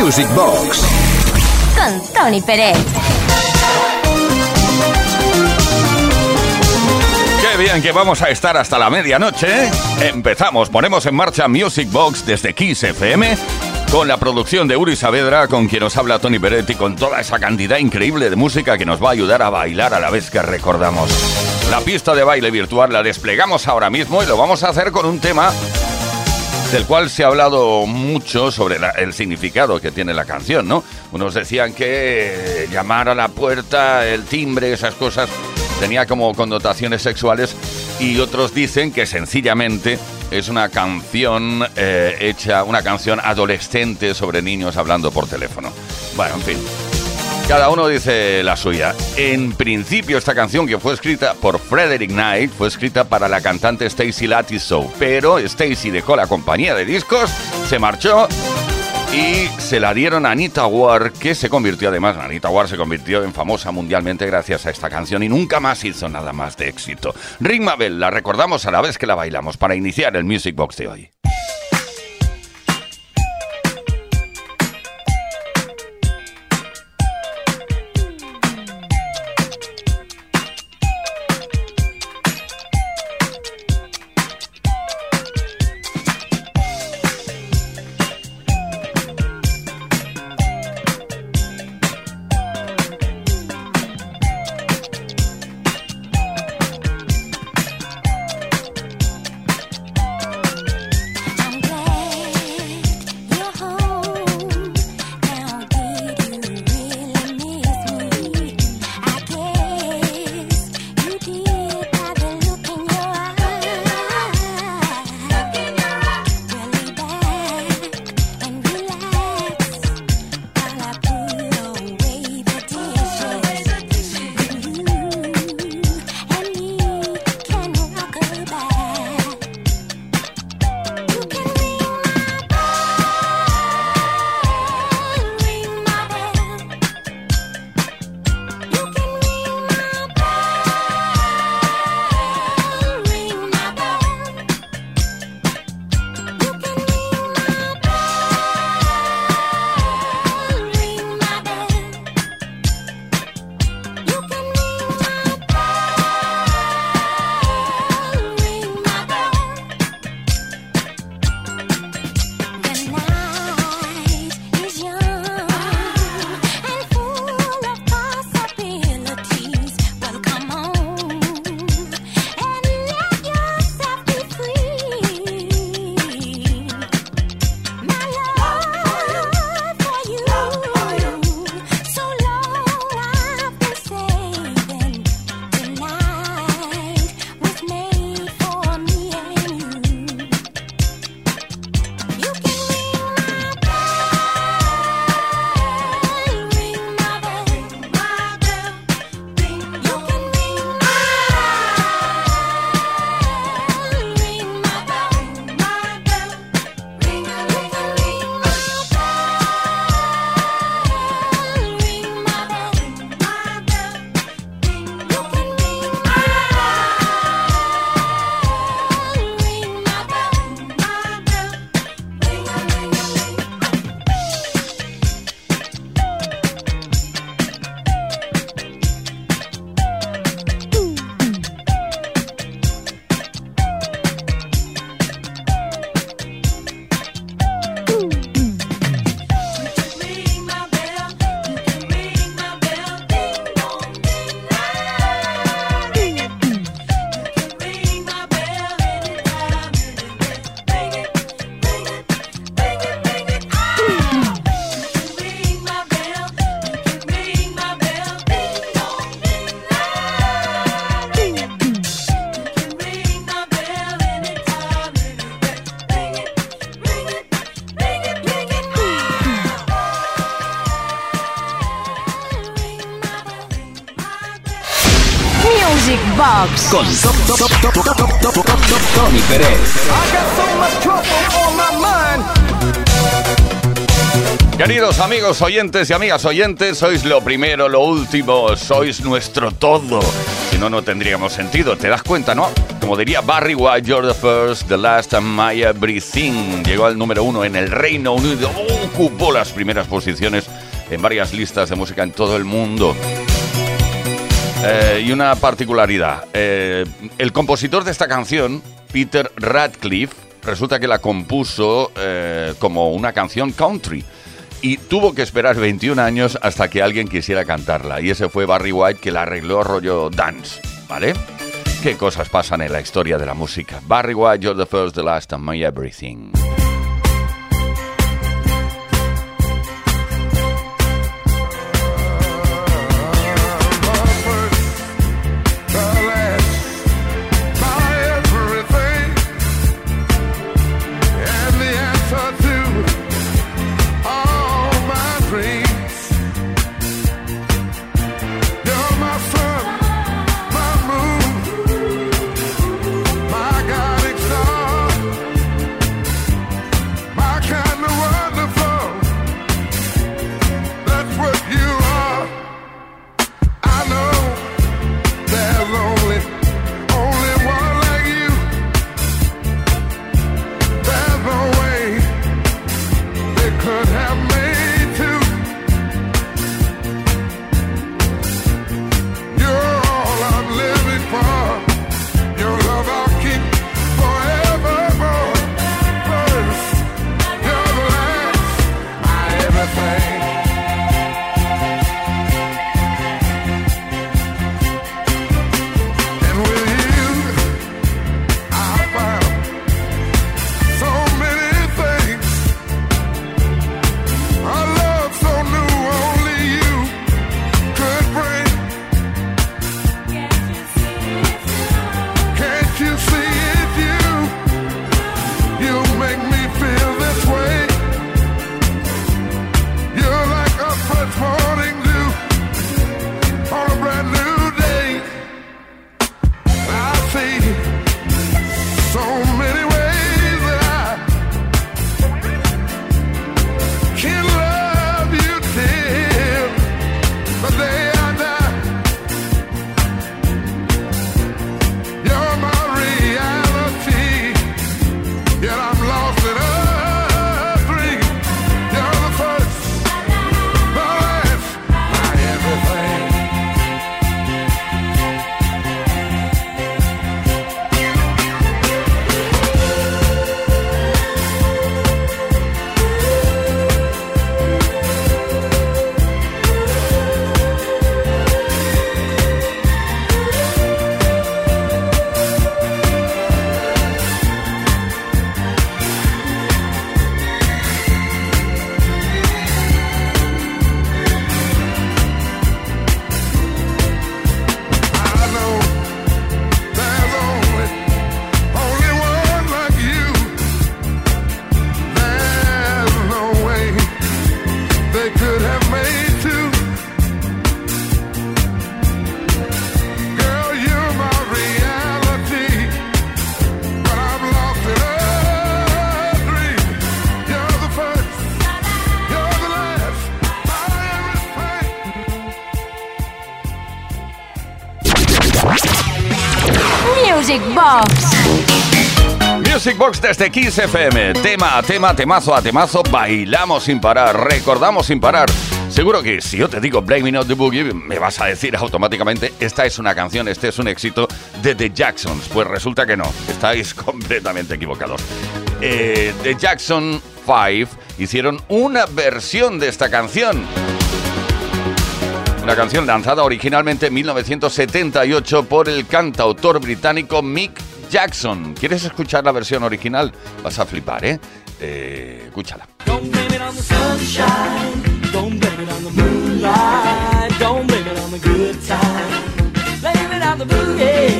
Music Box con Tony Pérez. Qué bien que vamos a estar hasta la medianoche. Empezamos, ponemos en marcha Music Box desde Kiss FM con la producción de Uri Saavedra, con quien nos habla Tony Peretti, con toda esa cantidad increíble de música que nos va a ayudar a bailar a la vez que recordamos. La pista de baile virtual la desplegamos ahora mismo y lo vamos a hacer con un tema del cual se ha hablado mucho sobre el significado que tiene la canción, ¿no? Unos decían que llamar a la puerta, el timbre, esas cosas, tenía como connotaciones sexuales y otros dicen que sencillamente es una canción eh, hecha, una canción adolescente sobre niños hablando por teléfono. Bueno, en fin. Cada uno dice la suya. En principio esta canción que fue escrita por Frederick Knight fue escrita para la cantante Stacy Latiso, pero Stacy dejó la compañía de discos, se marchó y se la dieron a Anita Ward, que se convirtió además, Anita Ward se convirtió en famosa mundialmente gracias a esta canción y nunca más hizo nada más de éxito. Ring Mabel la recordamos a la vez que la bailamos para iniciar el Music Box de hoy. Con Tony Pérez. Queridos amigos oyentes y amigas oyentes, sois lo primero, lo último, sois nuestro todo. Si no, no tendríamos sentido, ¿te das cuenta, no? Como diría Barry White, you're the first, the last and my everything. Llegó al número uno en el Reino Unido, ocupó las primeras posiciones en varias listas de música en todo el mundo. Eh, y una particularidad, eh, el compositor de esta canción, Peter Radcliffe, resulta que la compuso eh, como una canción country y tuvo que esperar 21 años hasta que alguien quisiera cantarla. Y ese fue Barry White que la arregló rollo dance, ¿vale? ¿Qué cosas pasan en la historia de la música? Barry White, You're the First, the Last, and My Everything. Music Box desde Kiss FM. Tema a tema, temazo a temazo, bailamos sin parar, recordamos sin parar. Seguro que si yo te digo Blaming Out the Boogie, me vas a decir automáticamente, esta es una canción, este es un éxito de The Jacksons. Pues resulta que no, estáis completamente equivocados. Eh, The Jackson 5 hicieron una versión de esta canción. Una canción lanzada originalmente en 1978 por el cantautor británico Mick Jackson. ¿Quieres escuchar la versión original? Vas a flipar, ¿eh? escúchala.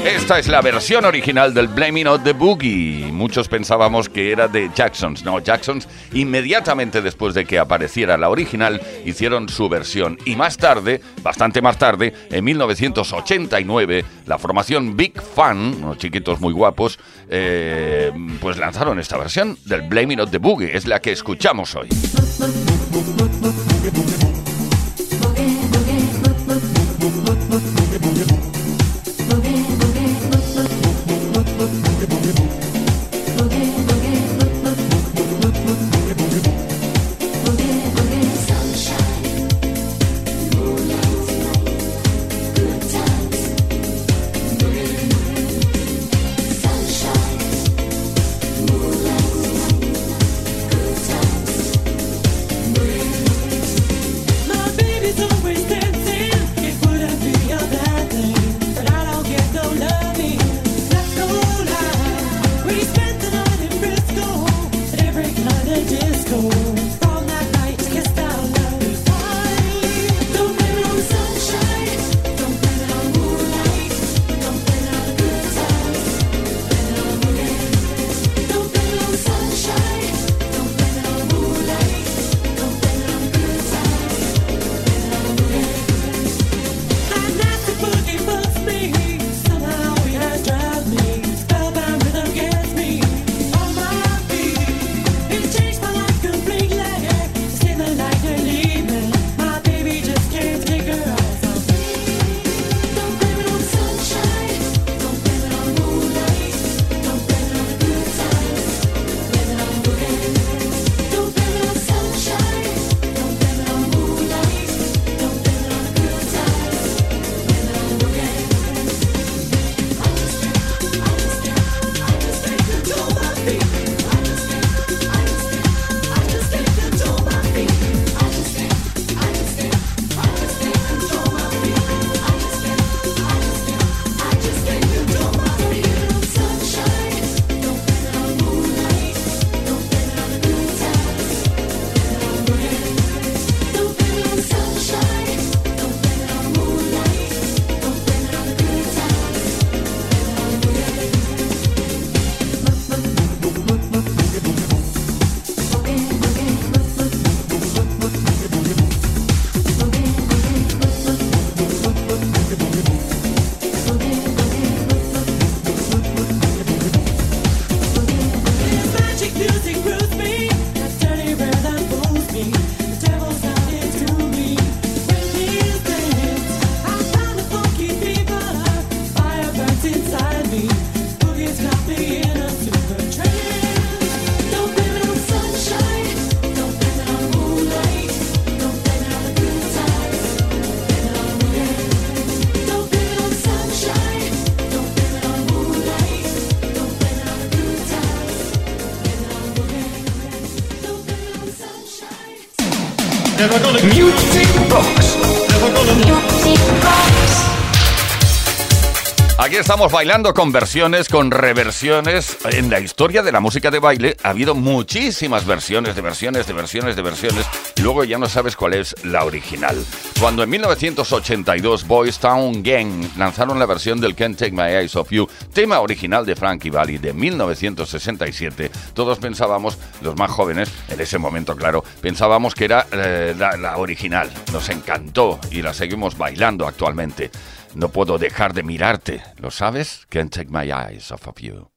Esta es la versión original del Blaming of the Boogie. Muchos pensábamos que era de Jacksons. No, Jacksons inmediatamente después de que apareciera la original hicieron su versión. Y más tarde, bastante más tarde, en 1989, la formación Big Fun, unos chiquitos muy guapos, eh, pues lanzaron esta versión del Blaming of the Boogie. Es la que escuchamos hoy. Aquí estamos bailando con versiones, con reversiones. En la historia de la música de baile ha habido muchísimas versiones de versiones, de versiones, de versiones. Luego ya no sabes cuál es la original. Cuando en 1982 Boys Town Gang lanzaron la versión del Can't Take My Eyes Off You, tema original de Frankie Valli de 1967, todos pensábamos, los más jóvenes, en ese momento claro, pensábamos que era eh, la original. Nos encantó y la seguimos bailando actualmente. No puedo dejar de mirarte, ¿lo sabes? Can't take my eyes off of you.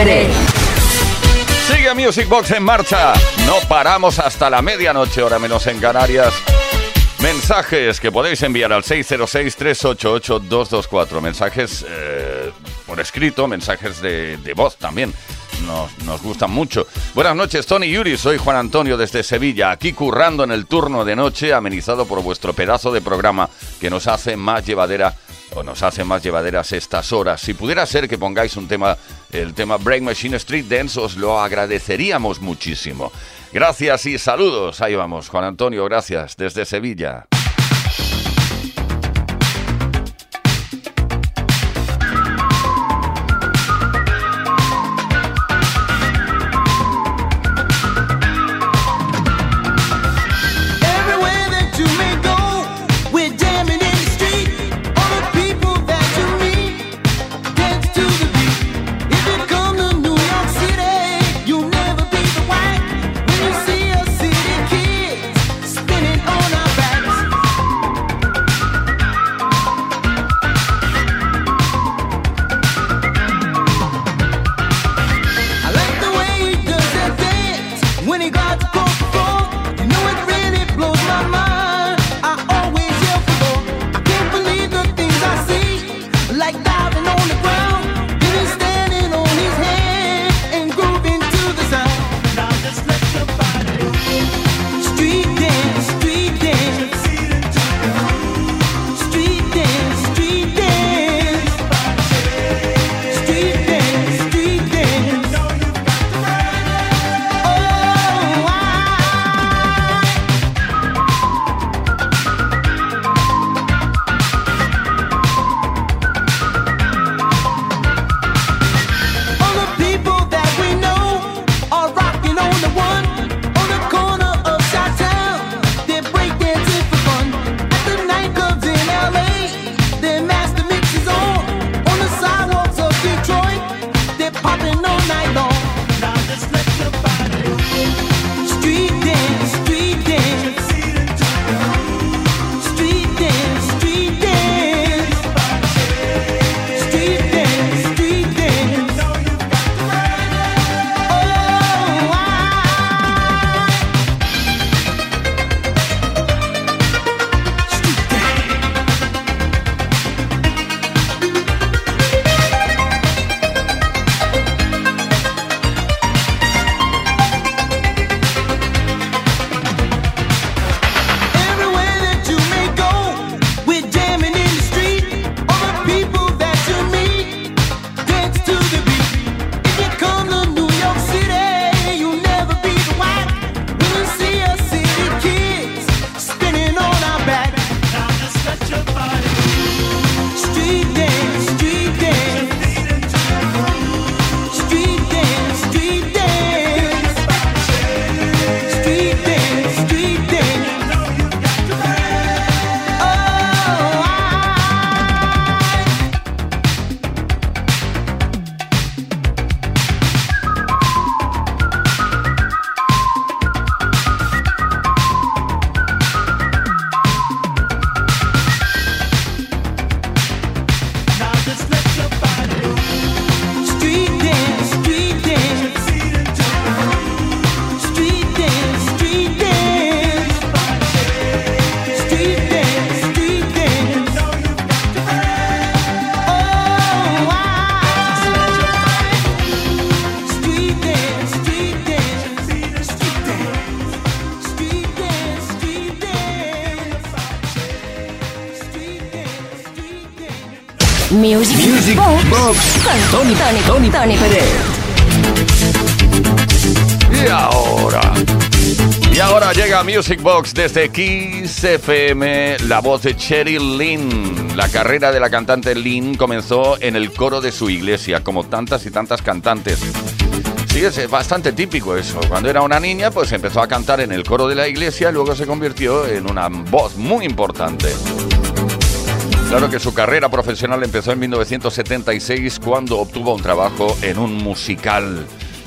Sigue Music Box en marcha. No paramos hasta la medianoche, hora menos en Canarias. Mensajes que podéis enviar al 606-388-224. Mensajes eh, por escrito, mensajes de, voz también. Nos, nos, gustan mucho. Buenas noches, Tony Yuri. Soy Juan Antonio desde Sevilla, aquí currando en el turno de noche, amenizado por vuestro pedazo de programa que nos hace más llevadera o nos hace más llevaderas estas horas. Si pudiera ser que pongáis un tema, el tema Break Machine Street Dance, os lo agradeceríamos muchísimo. Gracias y saludos. Ahí vamos, Juan Antonio, gracias, desde Sevilla. Music, Box, con Tony, Tony, Tony, Pérez. Y ahora. Y ahora llega Music Box desde Kiss FM, la voz de Cherry Lynn. La carrera de la cantante Lynn comenzó en el coro de su iglesia, como tantas y tantas cantantes. Sí, es bastante típico eso. Cuando era una niña, pues empezó a cantar en el coro de la iglesia y luego se convirtió en una voz muy importante. Claro que su carrera profesional empezó en 1976 cuando obtuvo un trabajo en un musical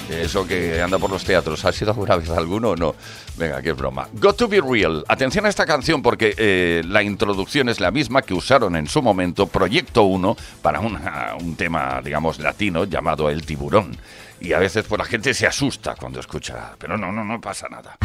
Eso que anda por los teatros, ¿ha sido alguna vez alguno o no? Venga, qué broma. Got to be real. Atención a esta canción porque eh, la introducción es la misma que usaron en su momento Proyecto 1 para un tema, digamos, latino llamado El Tiburón. Y a veces pues la gente se asusta cuando escucha, pero no, no, no pasa nada.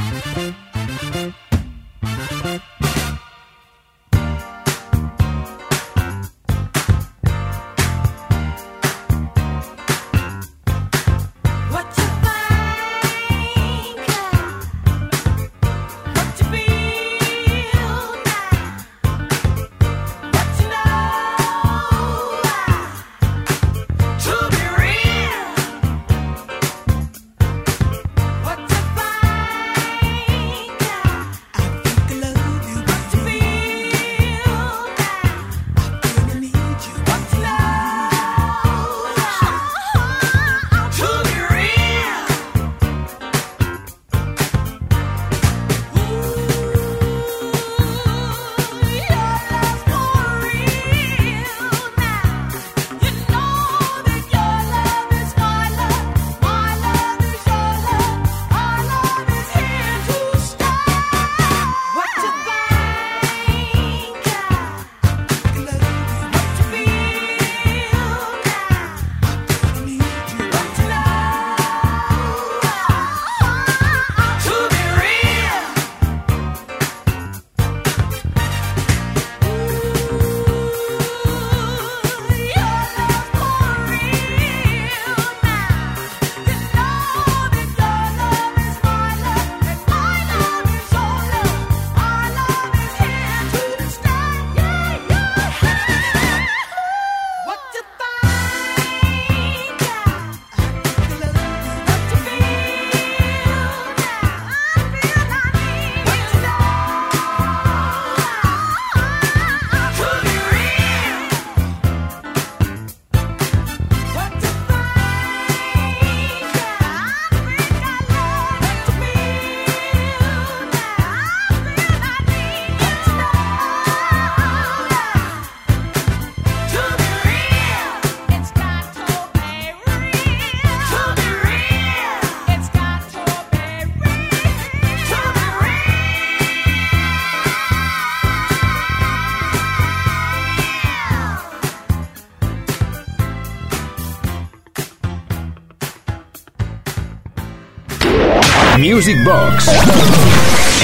Music Box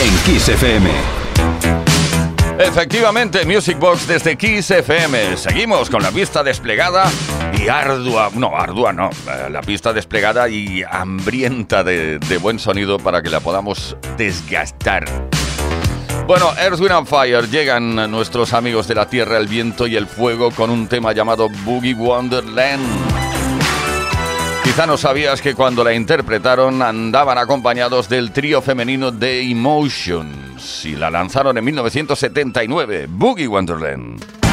en Kiss FM. Efectivamente, Music Box desde Kiss FM. Seguimos con la pista desplegada y ardua, no, ardua no, eh, la pista desplegada y hambrienta de, buen sonido para que la podamos desgastar. Bueno, Earth, and Fire llegan nuestros amigos de la Tierra, el Viento y el Fuego con un tema llamado Boogie Wonderland. Quizá no sabías que cuando la interpretaron andaban acompañados del trío femenino The Emotions y la lanzaron en 1979, Boogie Wonderland.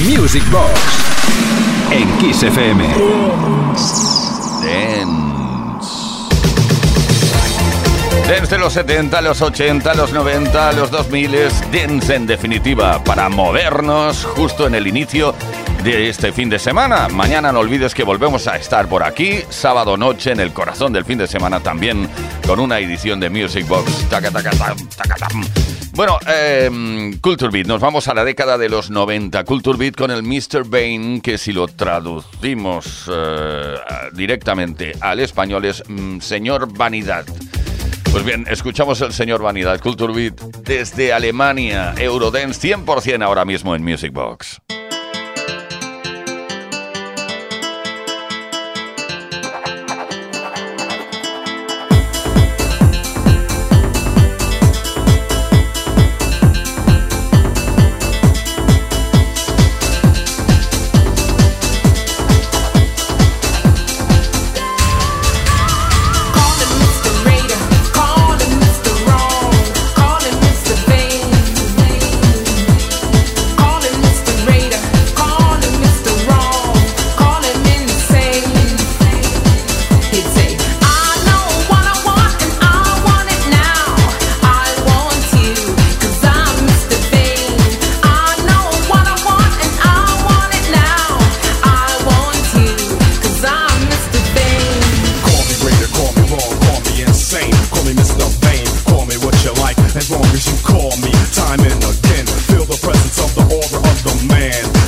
Music Box en Kiss FM. Dance. Dance de los 70, los 80, los 90, los 2000, dance en definitiva, para movernos justo en el inicio de este fin de semana. Mañana no olvides que volvemos a estar por aquí, sábado noche, en el corazón del fin de semana también, con una edición de Music Box. Bueno, eh, Culture Beat, nos vamos a la década de los 90. Culture Beat con el Mr. Bane, que si lo traducimos eh, directamente al español es mm, Señor Vanidad. Pues bien, escuchamos el Señor Vanidad, Culture Beat, desde Alemania, Eurodance 100% ahora mismo en Music Box.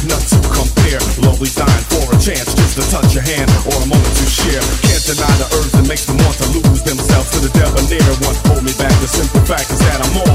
not to compare. Lovely dying for a chance just to touch your hand or a moment to share. Can't deny the urge that makes them want to lose themselves to the debonair. One hold me back. The simple fact is that I'm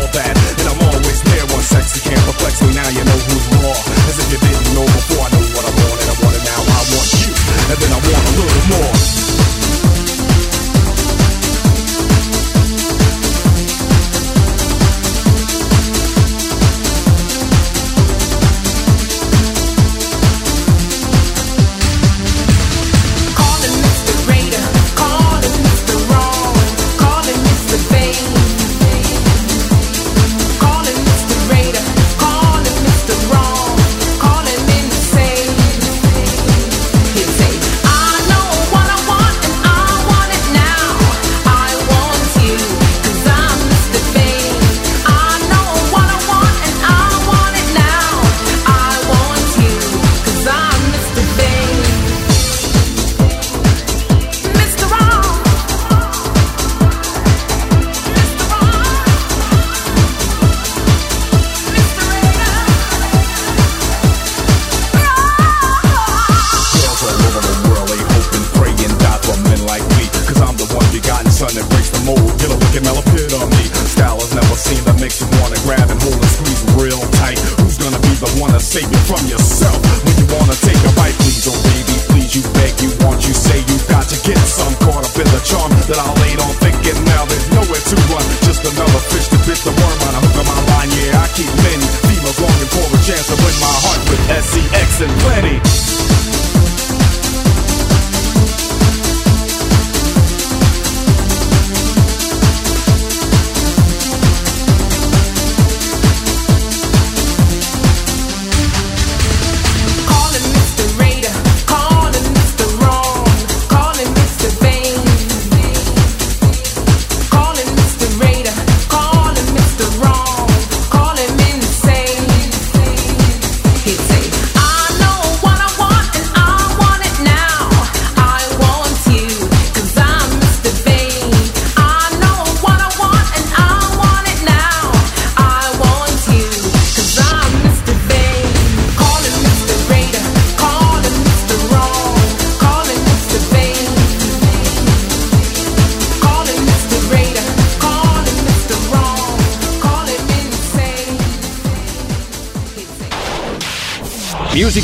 Music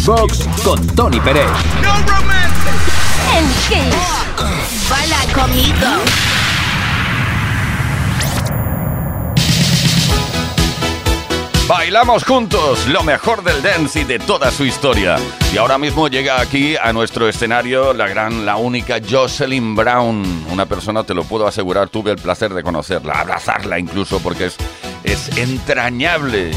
Box con Tony Pérez. No En Kiss. Baila conmigo. Bailamos juntos lo mejor del dance y de toda su historia. Y ahora mismo llega aquí a nuestro escenario la gran, la única Jocelyn Brown. Una persona, te lo puedo asegurar, tuve el placer de conocerla, abrazarla incluso porque es, es entrañable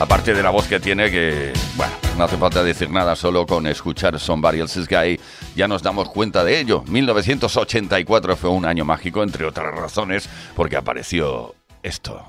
Aparte de la voz que tiene, que, bueno, no hace falta decir nada, solo con escuchar Somebody Else's Guy ya nos damos cuenta de ello. 1984 fue un año mágico, entre otras razones, porque apareció esto.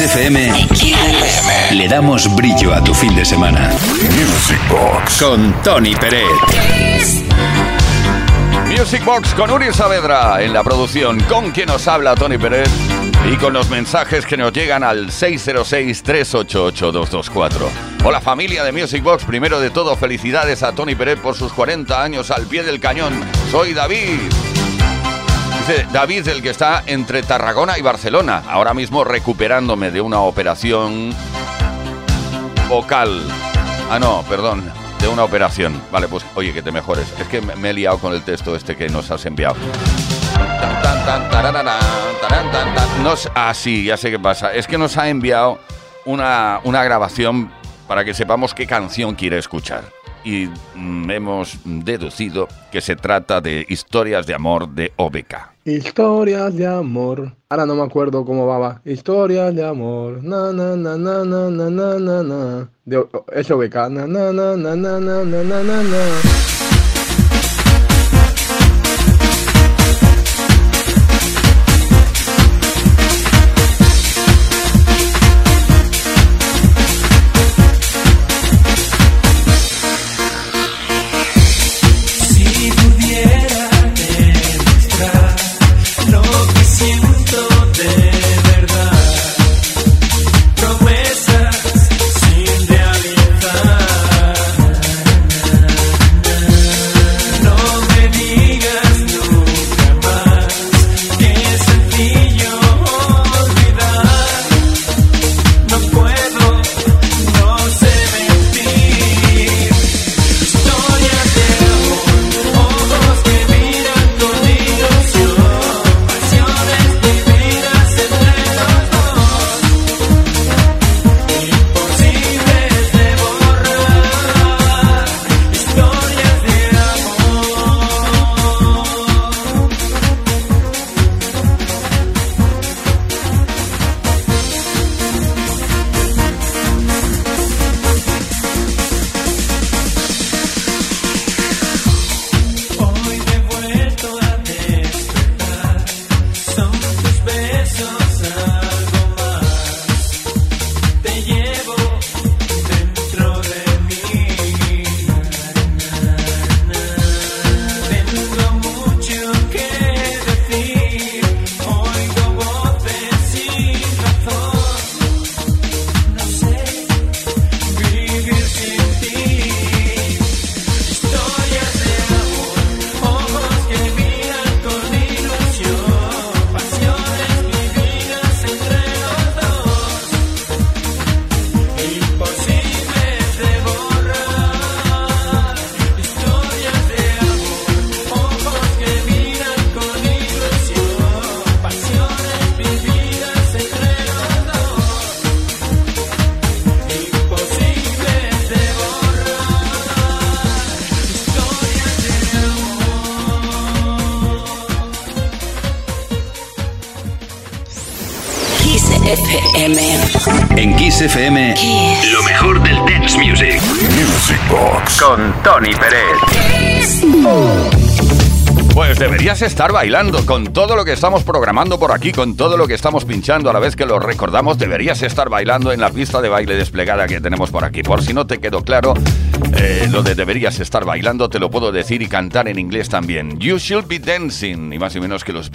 FM, le damos brillo a tu fin de semana. Music Box con Tony Pérez. Music Box con Uri Saavedra en la producción, con quien nos habla Tony Pérez y con los mensajes que nos llegan al 606-388-224. Hola familia de Music Box, primero de todo felicidades a Tony Pérez por sus 40 años al pie del cañón. Soy David. David, el que está entre Tarragona y Barcelona, ahora mismo recuperándome de una operación vocal. Ah, no, perdón, de una operación. Vale, pues oye, que te mejores. Es que me he liado con el texto este que nos has enviado. Nos, ah, sí, ya sé qué pasa. Es que nos ha enviado una, una grabación para que sepamos qué canción quiere escuchar y hemos deducido que se trata de historias de amor de OBK. Historias de amor. Ahora no me acuerdo cómo va, va. Historias de amor. Na na na na na na na na. De, es OBK. Na na na na na na na na. na. Kiss FM, lo mejor del dance music. Music Box con Tony Pérez. Pues deberías estar bailando con todo lo que estamos programando por aquí, con todo lo que estamos pinchando a la vez que lo recordamos, deberías estar bailando en la pista de baile desplegada que tenemos por aquí. Por si no te quedó claro, eh, lo de deberías estar bailando te lo puedo decir y cantar en inglés también. You should be dancing, y más o menos que los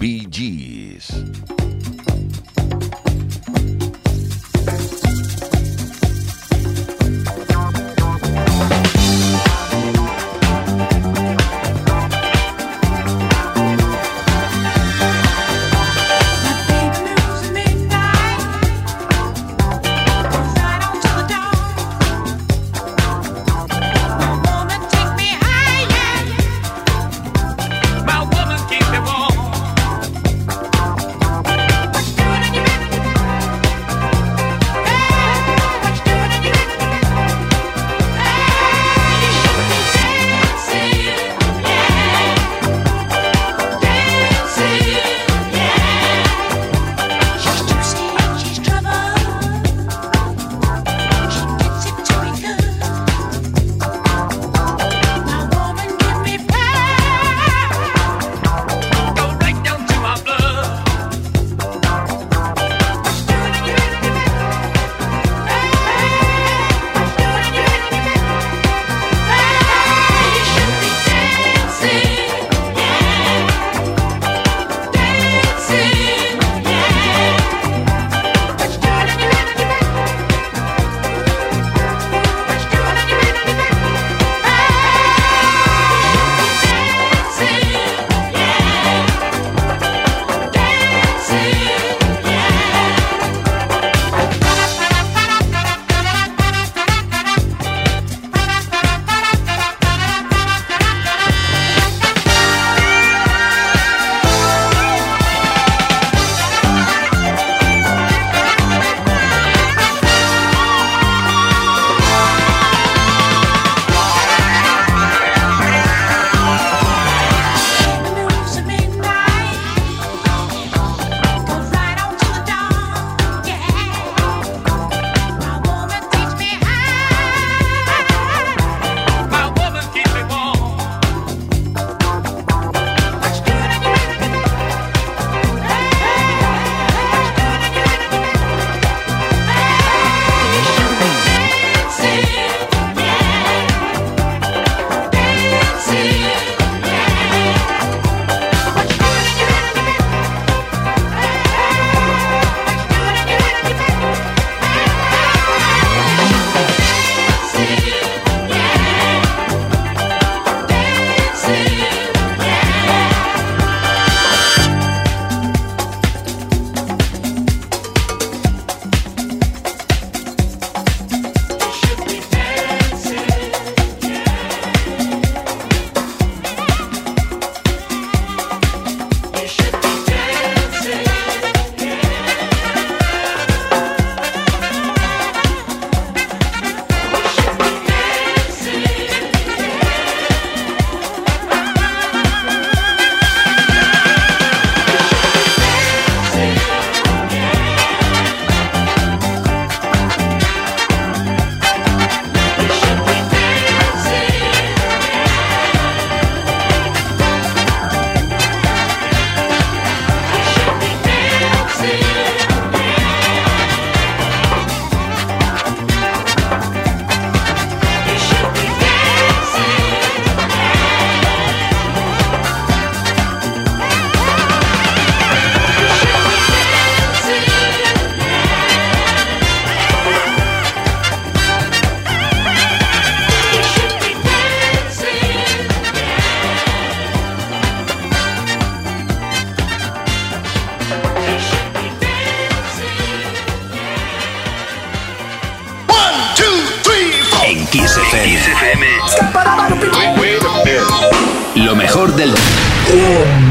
Bee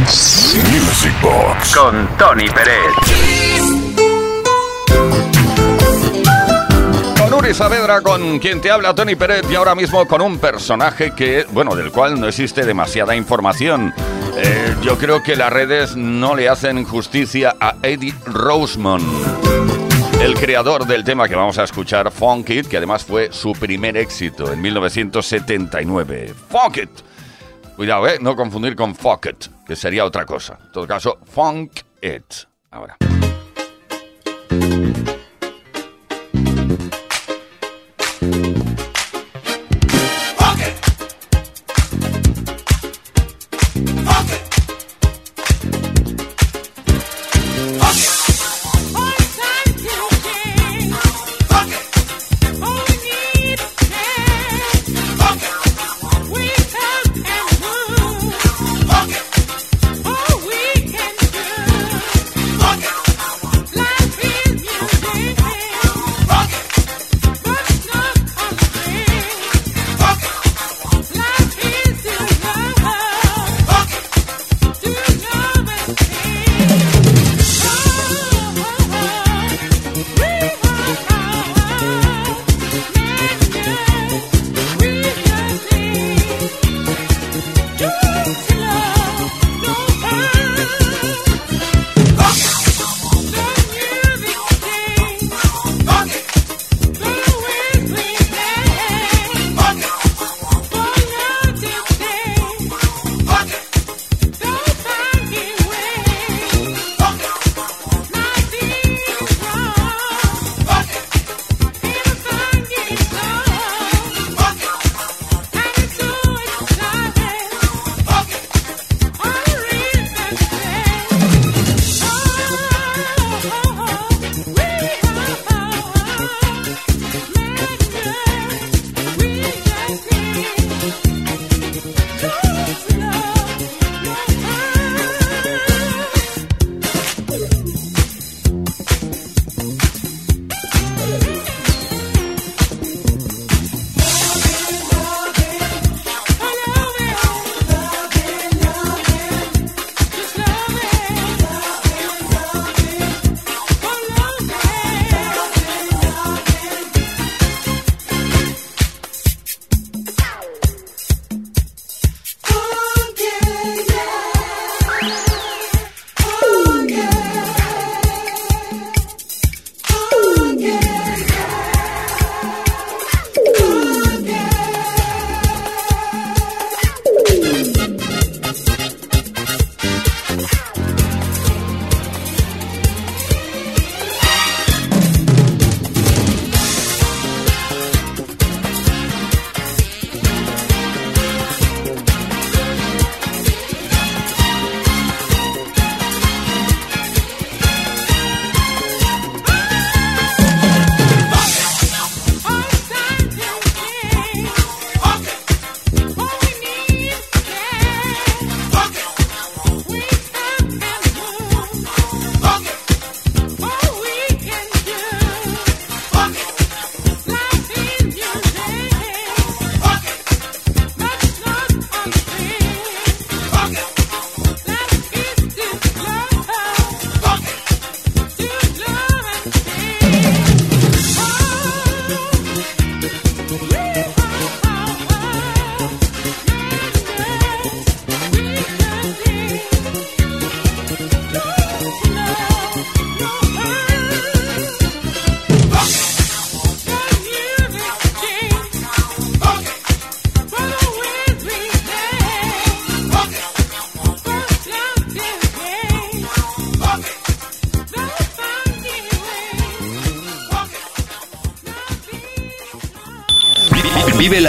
Gees. Tony Pérez. Con Uri Saavedra, con quien te habla Tony Pérez y ahora mismo con un personaje que, bueno, del cual no existe demasiada información. Eh, yo creo que las redes no le hacen justicia a Eddie Rosemond. El creador del tema que vamos a escuchar, Funk It, que además fue su primer éxito en 1979. Funk It. Cuidado, ¿eh? No confundir con Fuck It, que sería otra cosa. En todo caso, Funk It. Ahora.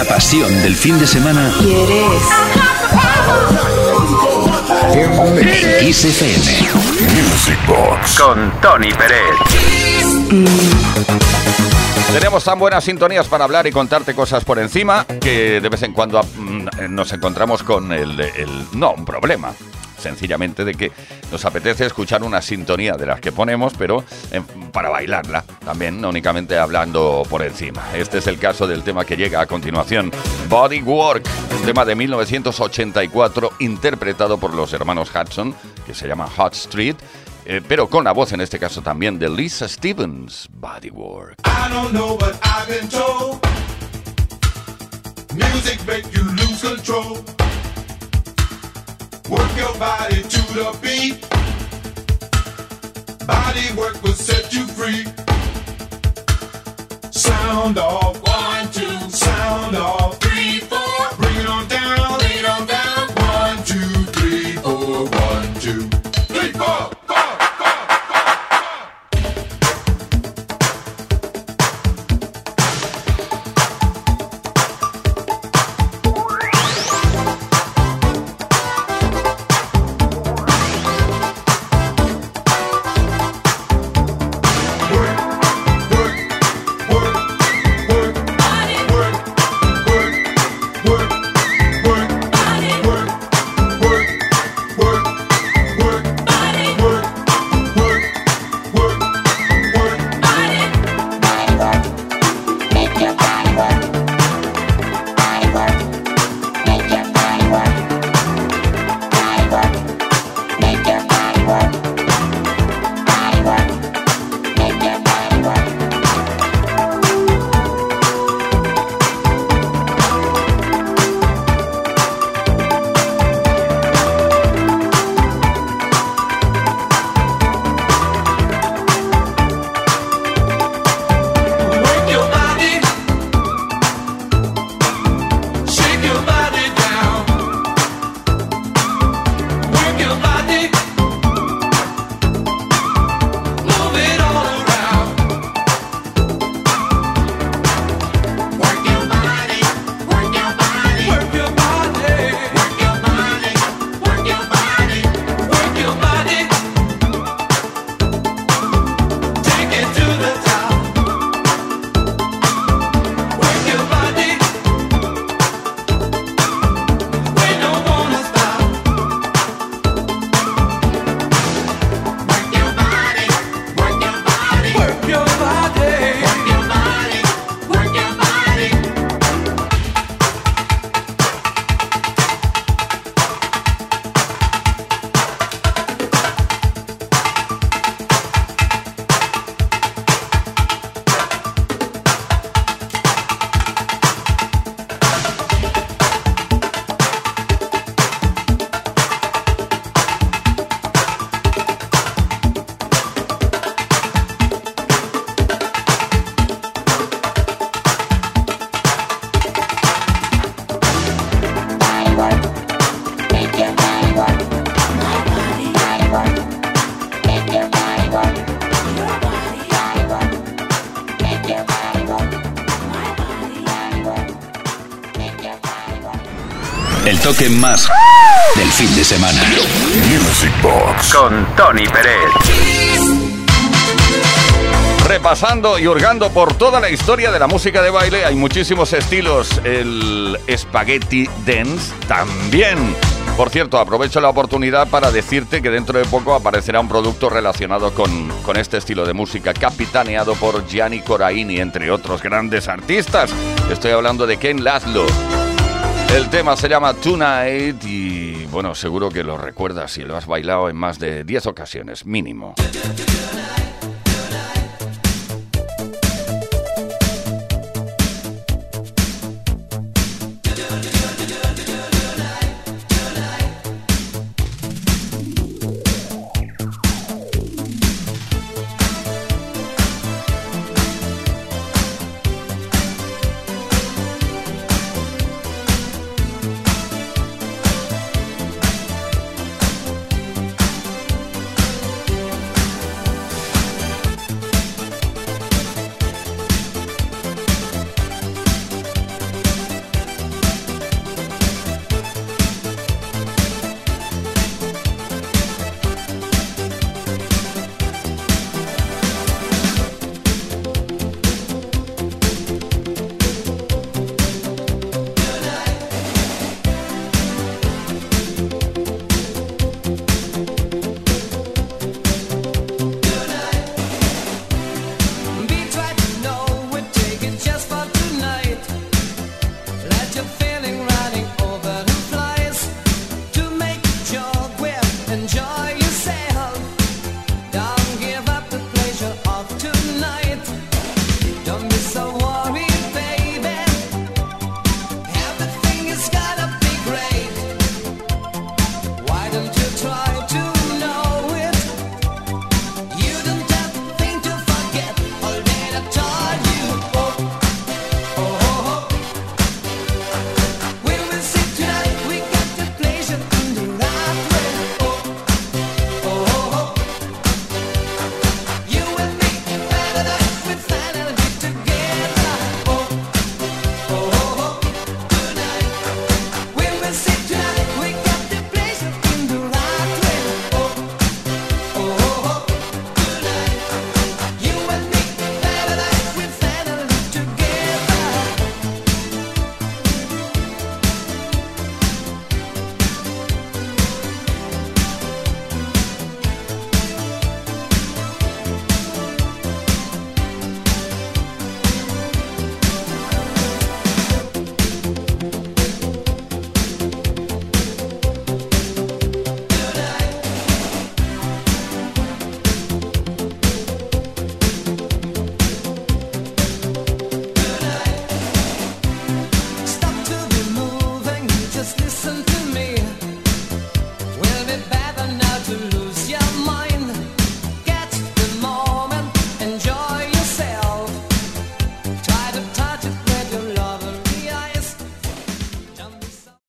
La pasión del fin de semana. ¿Quieres? En XFM. Music Box. Con Tony Pérez. Tenemos tan buenas sintonías para hablar y contarte cosas por encima que de vez en cuando mm, nos encontramos con el, el no, un problema sencillamente de que nos apetece escuchar una sintonía de las que ponemos, pero eh, para bailarla también, no únicamente hablando por encima. Este es el caso del tema que llega a continuación, Body Work, un tema de 1984 interpretado por los hermanos Hudson, que se llama Hot Street. Eh, pero con la voz en este caso también de Lisa Stevens, Body Work. I. Work your body to the beat. Body work will set you free. Sound off, one, two, sound off. Toque más del fin de semana. Music Box con Tony Pérez. Repasando y hurgando por toda la historia de la música de baile, hay muchísimos estilos. El spaghetti dance también. Por cierto, aprovecho la oportunidad para decirte que dentro de poco aparecerá un producto relacionado con, con este estilo de música, capitaneado por Gianni Coraini, entre otros grandes artistas. Estoy hablando de Ken Laszlo. El tema se llama Tonight y bueno, seguro que lo recuerdas y lo has bailado en más de 10 ocasiones, mínimo.